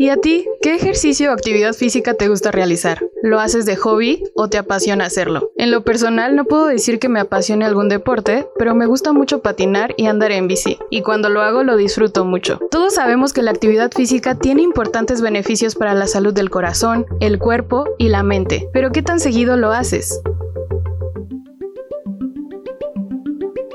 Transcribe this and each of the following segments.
¿Y a ti? ¿Qué ejercicio o actividad física te gusta realizar? ¿Lo haces de hobby o te apasiona hacerlo? En lo personal no puedo decir que me apasione algún deporte, pero me gusta mucho patinar y andar en bici, y cuando lo hago lo disfruto mucho. Todos sabemos que la actividad física tiene importantes beneficios para la salud del corazón, el cuerpo y la mente, pero ¿qué tan seguido lo haces?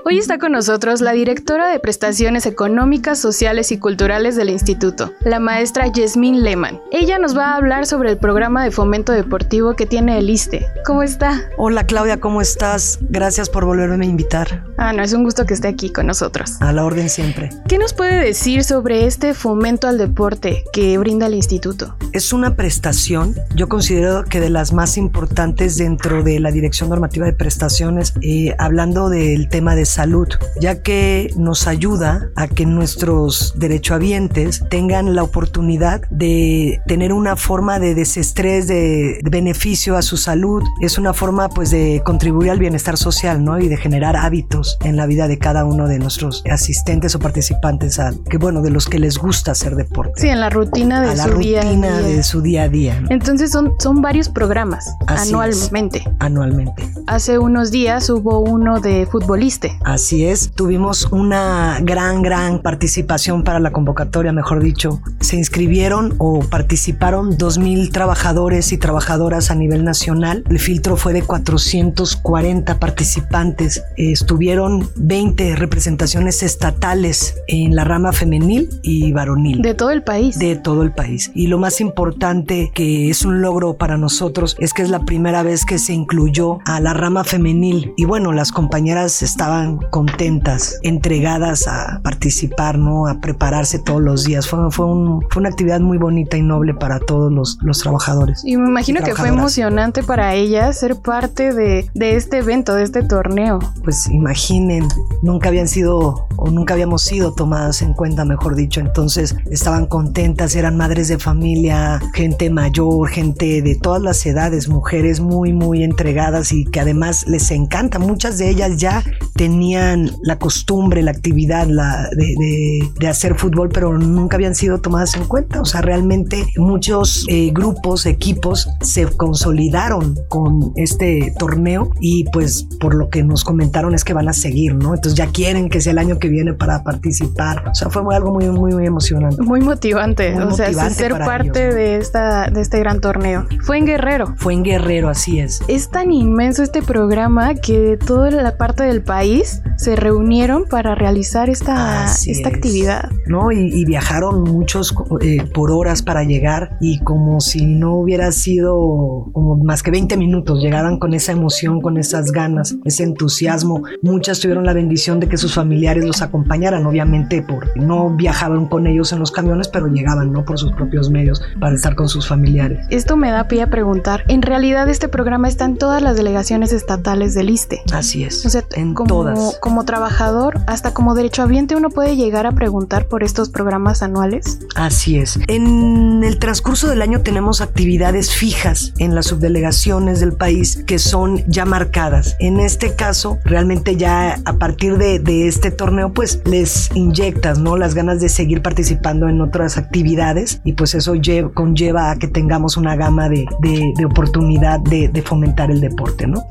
Hoy está con nosotros la directora de Prestaciones Económicas, Sociales y Culturales del Instituto, la maestra Yasmín Lehmann. Ella nos va a hablar sobre el programa de fomento deportivo que tiene el ISTE. ¿Cómo está? Hola Claudia, ¿cómo estás? Gracias por volverme a invitar. Ah, no, es un gusto que esté aquí con nosotros. A la orden siempre. ¿Qué nos puede decir sobre este fomento al deporte que brinda el instituto? Es una prestación, yo considero que de las más importantes dentro de la Dirección Normativa de Prestaciones, eh, hablando del tema de salud, ya que nos ayuda a que nuestros derechohabientes tengan la oportunidad de tener una forma de desestrés, de, de beneficio a su salud. Es una forma pues de contribuir al bienestar social, ¿no? Y de generar hábitos en la vida de cada uno de nuestros asistentes o participantes, a, que bueno, de los que les gusta hacer deporte. Sí, en la rutina de a la su día a rutina día. de su día a día. ¿no? Entonces son, son varios programas Así anualmente. Anualmente. Hace unos días hubo uno de futboliste. Así es, tuvimos una gran, gran participación para la convocatoria, mejor dicho. Se inscribieron o participaron 2.000 trabajadores y trabajadoras a nivel nacional. El filtro fue de 440 participantes. Estuvieron 20 representaciones estatales en la rama femenil y varonil. De todo el país. de todo el país. Y lo más importante que es un logro para nosotros es que es la primera vez que se incluyó a la rama femenil. Y bueno, las compañeras estaban contentas, entregadas a participar, ¿no? A prepararse todos los días. Fue, fue, un- fue una actividad muy bonita y noble para todos los, los trabajadores. Y me imagino que fue emocionante para ella ser parte de, de este evento, de este torneo. Pues imaginen, nunca habían sido o nunca habíamos sido tomadas en cuenta, mejor dicho. Entonces estaban contentas, eran madres de familia, gente mayor, gente de todas las edades, mujeres muy, muy entregadas y que además les encanta. Muchas de ellas ya tenían la costumbre, la actividad la, de, de- de hacer fútbol, pero nunca habían sido tomadas en cuenta. O sea, realmente muchos eh, grupos, equipos se consolidaron con este torneo y pues por lo que nos comentaron es que van a seguir, ¿no? Entonces ya quieren que sea el año que viene para participar. O sea, fue algo muy, muy, muy emocionante. Muy motivante, Muy o sea, motivante ser para parte ellos, ¿no? de, esta, de este gran torneo. Fue en Guerrero. Fue en Guerrero, así es. Es tan inmenso este programa que toda la parte del país se reunieron para realizar esta, Así esta es. actividad. ¿no? Y, y viajaron muchos eh, por horas para llegar y como si no hubiera sido como más que 20 minutos, llegaban con esa emoción, con esas ganas, ese entusiasmo. Muchas tuvieron la bendición de que sus familiares los acompañaran, obviamente porque no viajaban con ellos en los camiones, pero llegaban, ¿no? Por sus propios medios para estar con sus familiares. Esto me da pie a preguntar, en realidad este programa está en todas las delegaciones estatales del ISTE. Así es. O sea, en como, todas. Como trabajador, hasta como derechohabiente uno puede llegar a preguntar por estos programas anuales. Así es. En el transcurso del año tenemos actividades fijas en las subdelegaciones del país que son ya marcadas. En este caso, realmente ya a partir de, de este torneo, pues les inyectas, ¿no? Las ganas de seguir participando en otras actividades y pues eso lle- conlleva a que tengamos una gama de, de- de oportunidad de, de fomentar el deporte, ¿no?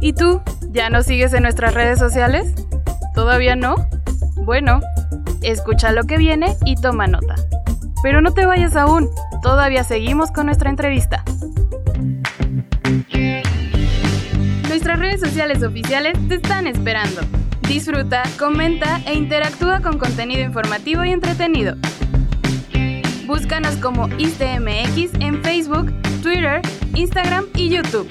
¿Y tú? ¿Ya nos sigues en nuestras redes sociales? ¿Todavía no? Bueno, escucha lo que viene y toma nota. Pero no te vayas aún, todavía seguimos con nuestra entrevista. Nuestras redes sociales oficiales te están esperando. Disfruta, comenta e interactúa con contenido informativo y entretenido. Búscanos como ISTMX en Facebook, Twitter, Instagram y YouTube.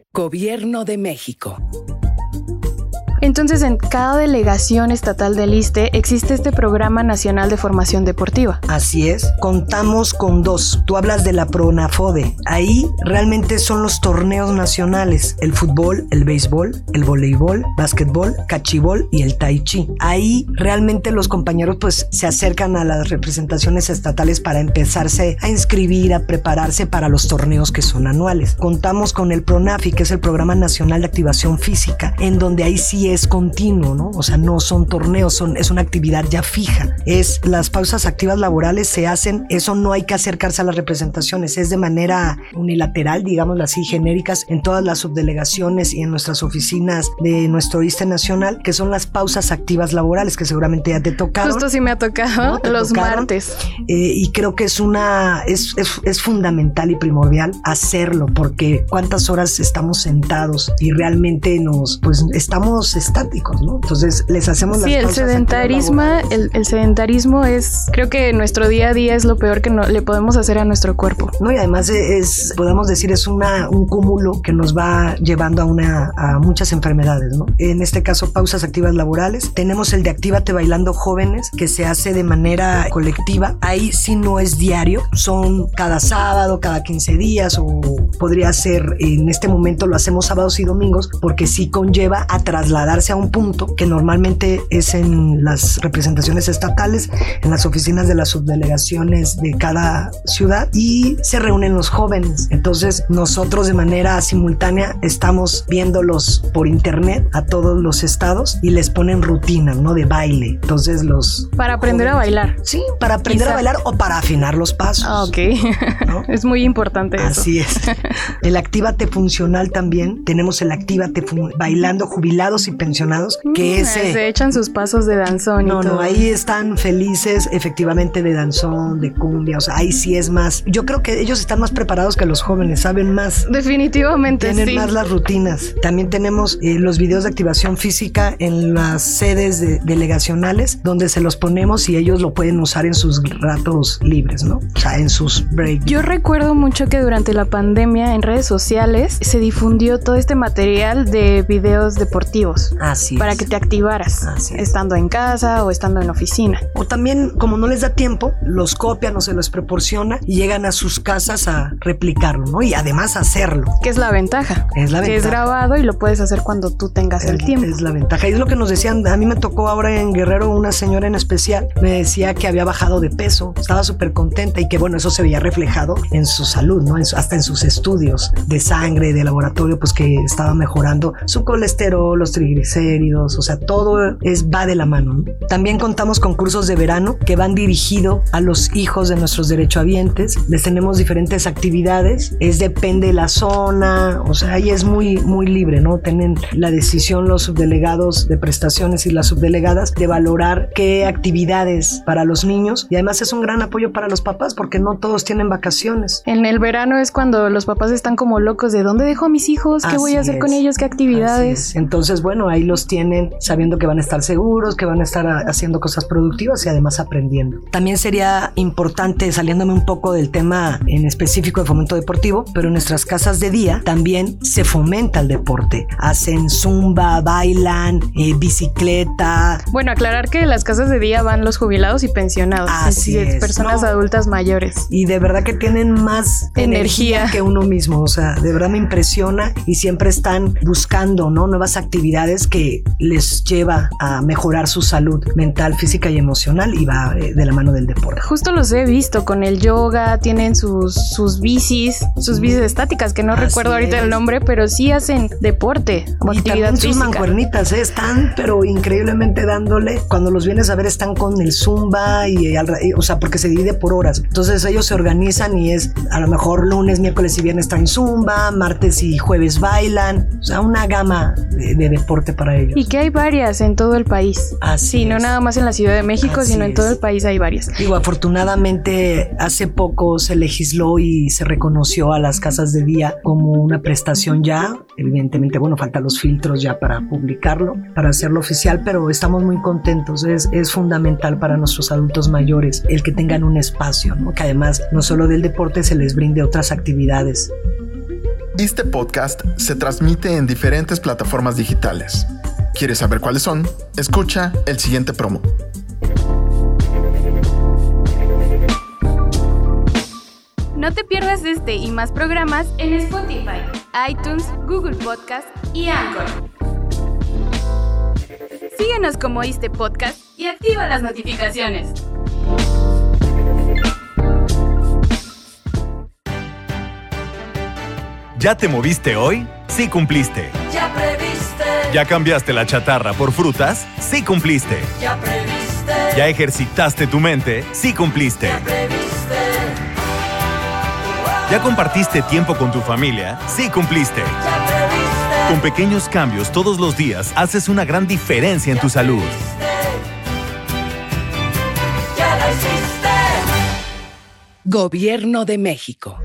Gobierno de México. Entonces, en cada delegación estatal del ISTE existe este Programa Nacional de Formación Deportiva. Así es, contamos con dos. Tú hablas de la PRONAFODE. Ahí realmente son los torneos nacionales: el fútbol, el béisbol, el voleibol, básquetbol, cachibol y el tai chi. Ahí realmente los compañeros pues se acercan a las representaciones estatales para empezarse a inscribir, a prepararse para los torneos que son anuales. Contamos con el PRONAFI, que es el Programa Nacional de Activación Física, en donde ahí sí es continuo, ¿no? O sea, no son torneos, son, es una actividad ya fija. Es las pausas activas laborales se hacen, eso no hay que acercarse a las representaciones, es de manera unilateral, digámoslo así, genéricas, en todas las subdelegaciones y en nuestras oficinas de nuestro ISTE nacional, que son las pausas activas laborales, que seguramente ya te tocaron. Justo sí me ha tocado ¿No? ¿Te los tocaron? martes. Eh, y creo que es una es, es, es fundamental y primordial hacerlo porque cuántas horas estamos sentados y realmente nos pues estamos estáticos no entonces les hacemos las Sí, el sedentarismo, el, el sedentarismo es, creo que nuestro día a día es lo peor que no, le podemos hacer a nuestro cuerpo. no y además es podemos decir es una un cúmulo que nos va llevando a una a muchas enfermedades no en este caso pausas activas laborales. Tenemos el de actívate bailando jóvenes que se hace de manera colectiva. Ahí sí no es diario son cada sábado cada 15 días o podría ser en este momento lo hacemos sábados y domingos porque sí conlleva a trasladarse a un punto que normalmente es en las representaciones estatales en las oficinas de las subdelegaciones de cada ciudad y se reúnen los jóvenes. Entonces nosotros de manera simultánea estamos viéndolos por internet a todos los estados y les ponen rutinas, ¿no? De baile. Entonces los... Para aprender a jóvenes- bailar. Sí, para aprender Quizá. a bailar o para afinar los pasos. Ah, ok. ¿no? es muy importante eso. Así es. El Actívate Funcional también. Tenemos el Actívate Bailando Jubilados y Pensionados, que Mm, ese... Se echan sus pasos de danzón y No, todo. no, ahí están felices efectivamente de danzón, de cumbia, o sea, ahí sí es más. Yo creo que ellos están más preparados que los jóvenes, saben más. Definitivamente Tienen sí. más las rutinas. También tenemos eh, los videos de activación física en las sedes de- delegacionales, donde se los ponemos y ellos lo pueden usar en sus ratos libres, ¿no? O sea, en sus breaks. Yo recuerdo mucho que durante la pandemia en redes sociales se difundió todo este material de videos deportivos Así para es. que te activaras Así es. estando en casa o estando en oficina. O también, como no les da tiempo, los copian o se los proporciona y llegan a sus casas a replicarlo, ¿no? Y además hacerlo. Que es la ventaja. Es la Que es ventaja. grabado y lo puedes hacer cuando tú tengas el Es- tiempo. Es la ventaja. Y es lo que nos decían. A mí me tocó ahora en Guerrero una señora en especial. Me decía que había bajado de peso. Estaba súper contenta y que bueno, eso se veía reflejado en su salud, ¿no? En su- hasta en sus estudios de sangre, de laboratorio, pues que estaba mejorando su colesterol, los triglicéridos. O sea, todo es, va de la mano. ¿no? También contamos con cursos de verano que van dirigido a los hijos de nuestros derechohabientes. Les tenemos diferentes actividades. Es depende de la zona. O sea, ahí es muy, muy libre, ¿no? Tienen la decisión los subdelegados de prestaciones y las subdelegadas de valorar qué actividades para los niños. Y además es un gran apoyo para los papás porque no todos tienen vacaciones. En el verano es cuando los papás están como locos de dónde dejo a mis hijos, qué voy a Así hacer con es. ellos, qué Así actividades. es. Entonces, bueno, ahí los tienen sabiendo que van a estar seguros, que van a estar ah, haciendo cosas productivas y además aprendiendo. También sería importante, saliéndome un poco del tema en específico de fomento deportivo, pero en nuestras casas de día también se fomenta el deporte. Hacen zumba, bailan, eh, bicicleta. Bueno, aclarar que las casas de día van los jubilados y pensionados, Así es. personas No. adultas mayores. Y de verdad que tienen más energía. Energía. que uno mismo. O sea, de verdad me impresiona y siempre están buscando ¿no? nuevas actividades que les lleva a mejorar su salud mental, física y emocional y va eh, de la mano del deporte. Justo los he visto con el yoga, tienen sus, sus bicis, sus bicis estáticas, que no Así recuerdo ahorita es. el nombre, pero sí hacen deporte o Y actividad también sus física. mancuernitas, ¿eh? están pero increíblemente dándole. Cuando los vienes a ver están con el zumba y, y, o sea, porque se divide por horas. Entonces ellos se organizan y es a lo mejor lunes, miércoles y viernes traen zumba, martes y jueves bailan. O sea, una gama de, de deportes para ellos. Y que hay varias en todo el país. Así sí, no nada más en la Ciudad de México, Así sino en todo es. el país hay varias. Digo, afortunadamente hace poco se legisló y se reconoció a las casas de día como una prestación ya. Evidentemente, bueno, faltan los filtros ya para publicarlo, para hacerlo oficial, pero estamos muy contentos. Es, es fundamental para nuestros adultos mayores el que tengan un espacio, ¿no? que además no solo del deporte se les brinde otras actividades. Este podcast se transmite en diferentes plataformas digitales. ¿Quieres saber cuáles son? Escucha el siguiente promo. No te pierdas este y más programas en Spotify, iTunes, Google Podcast y Anchor. Síguenos como Iste Podcast y activa las notificaciones. ¿Ya te moviste hoy? Sí cumpliste. Ya previste. ¿Ya cambiaste la chatarra por frutas? Sí cumpliste. Ya previste. ¿Ya ejercitaste tu mente? Sí cumpliste. Ya previste. ¿Ya compartiste tiempo con tu familia? Sí cumpliste. Ya previste. Con pequeños cambios todos los días haces una gran diferencia en tu salud. Ya la hiciste. Gobierno de México.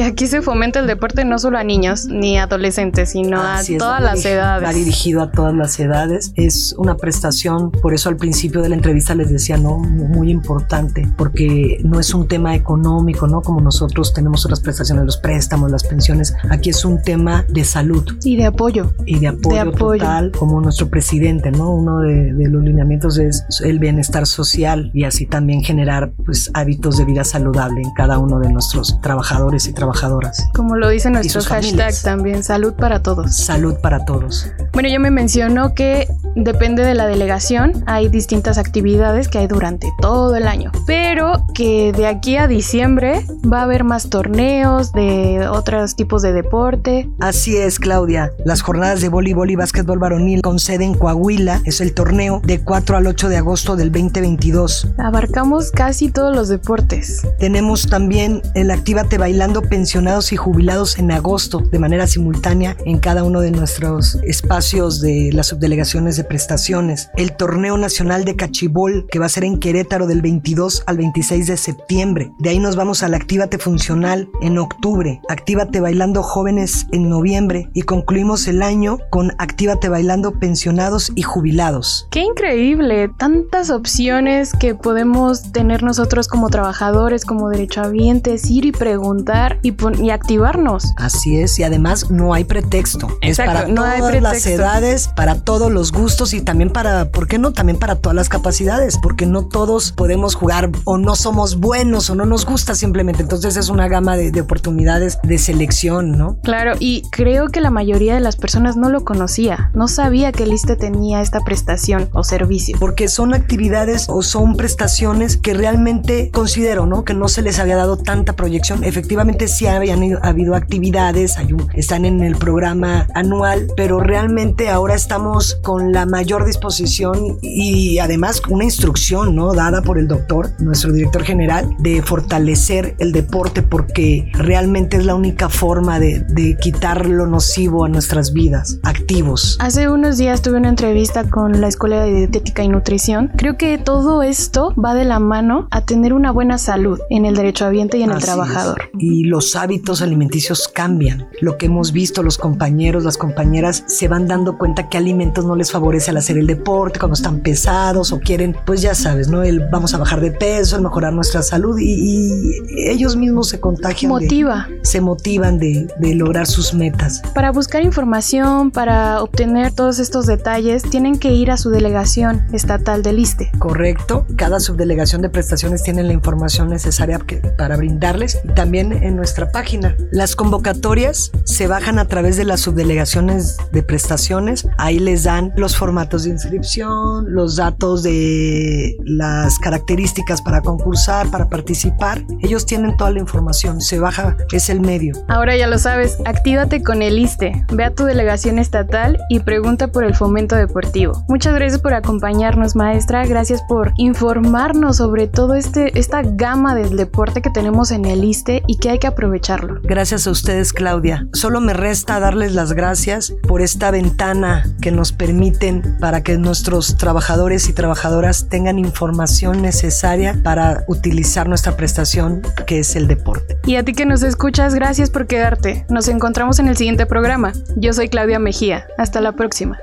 Que aquí se fomenta el deporte no solo a niños ni adolescentes, sino Así a todas las edades. Va dirigido a todas las edades. Es una prestación, por eso al principio de la entrevista les decía, ¿no? Muy importante, porque no es un tema económico, ¿no? Como nosotros tenemos otras prestaciones, los préstamos, las pensiones. Aquí es un tema de salud Y de apoyo. y de apoyo, apoyo. total, como nuestro presidente, ¿no? Uno de, de los lineamientos es el bienestar social y así también generar pues hábitos de vida saludable en cada uno de nuestros trabajadores y trabajadoras. Como lo dice nuestro hashtag familias. también, salud para todos. Salud para todos. Bueno, yo me mencionó que depende de la delegación, hay distintas actividades que hay durante todo el año, pero que de aquí a diciembre va a haber más torneos de otros tipos de deporte. Así es, Claudia. Las jornadas de voleibol y básquetbol varonil con sede en Coahuila es el torneo de 4 al 8 de agosto del 2022. Abarcamos casi todos los deportes. Tenemos también el Actívate Bailando pensionados y jubilados en agosto de manera simultánea en cada uno de nuestros espacios de las subdelegaciones de prestaciones. El Torneo Nacional de Cachibol que va a ser en Querétaro del 22 al 26 de septiembre. De ahí nos vamos al Actívate Funcional en octubre. Actívate Bailando Jóvenes en noviembre y concluimos el año con Actívate Bailando pensionados y jubilados. Qué increíble, tantas opciones que podemos tener nosotros como trabajadores, como derechohabientes, ir y preguntar y, y activarnos. Así es, y además no hay pretexto. es Exacto, para no hay todas las edades, para todos los gustos y también para, ¿por qué no? También para todas las capacidades, porque no todos podemos jugar o no somos buenos o no nos gusta simplemente. Entonces es una gama de, de oportunidades de selección, ¿no? Claro, y creo que la mayoría de las personas no lo conocía, no sabía que el ISTE tenía esta prestación o servicio. Porque son actividades o son prestaciones que realmente considero, ¿no? Que no se les había dado tanta proyección. Efectivamente sí habían ido- habido actividades, hay un- están en el programa anual, pero realmente ahora estamos con la mayor disposición y además una instrucción, ¿no? Dada por el doctor, nuestro director general, de fortalecer el deporte porque realmente es la única forma de, de quitar lo nocivo a nuestras vidas, activos. Hace unos días tuve una entrevista con la Escuela de Dietética y Nutrición. Creo que todo esto va de la mano a tener una buena salud en el derechohabiente y en el Así trabajador. es. Y los hábitos alimenticios cambian. Lo que hemos visto, los compañeros, las compañeras se van dando cuenta que alimentos no les favorece al hacer el deporte, cuando están pesados o quieren, pues ya sabes, ¿no? El vamos a bajar de peso, el mejorar nuestra salud y, y ellos mismos se contagian. de- Motiva. se motivan de, de lograr sus metas. Para buscar información, para obtener todos estos detalles, tienen que ir a su delegación estatal del ISTE. Correcto. Cada subdelegación de prestaciones tiene la información necesaria que- para brindarles y también en nuestra página. Las convocatorias se bajan a través de las subdelegaciones de prestaciones. Ahí les dan los formatos de inscripción, los datos de las características para concursar, para participar. Ellos tienen toda la información. Se baja, es el medio. Ahora ya lo sabes, actívate con el ISTE, ve a tu delegación estatal y pregunta por el fomento deportivo. Muchas gracias por acompañarnos, maestra, gracias por informarnos sobre todo este esta gama del deporte que tenemos en el ISTE y que hay que aprovechar aprovecharlo. Gracias a ustedes, Claudia. Solo me resta darles las gracias por esta ventana que nos permiten para que nuestros trabajadores y trabajadoras tengan información necesaria para utilizar nuestra prestación, que es el deporte. Y a ti que nos escuchas, gracias por quedarte. Nos encontramos en el siguiente programa. Yo soy Claudia Mejía. Hasta la próxima.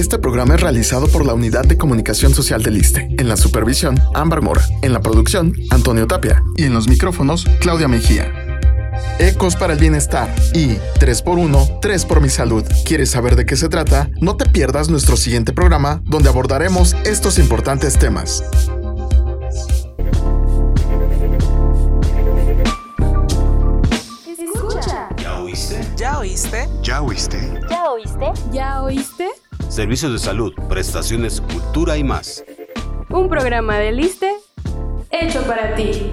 Este programa es realizado por la Unidad de Comunicación Social del ISTE. En la supervisión, Ámbar Mora. En la producción, Antonio Tapia. Y en los micrófonos, Claudia Mejía. Ecos para el bienestar y 3x1, 3 por mi salud. ¿Quieres saber de qué se trata? No te pierdas nuestro siguiente programa donde abordaremos estos importantes temas. Escucha. ¿Ya oíste? ¿Ya oíste? ¿Ya oíste? ¿Ya oíste? ¿Ya oíste? Servicios de salud, prestaciones, cultura y más. Un programa de Liste hecho para ti.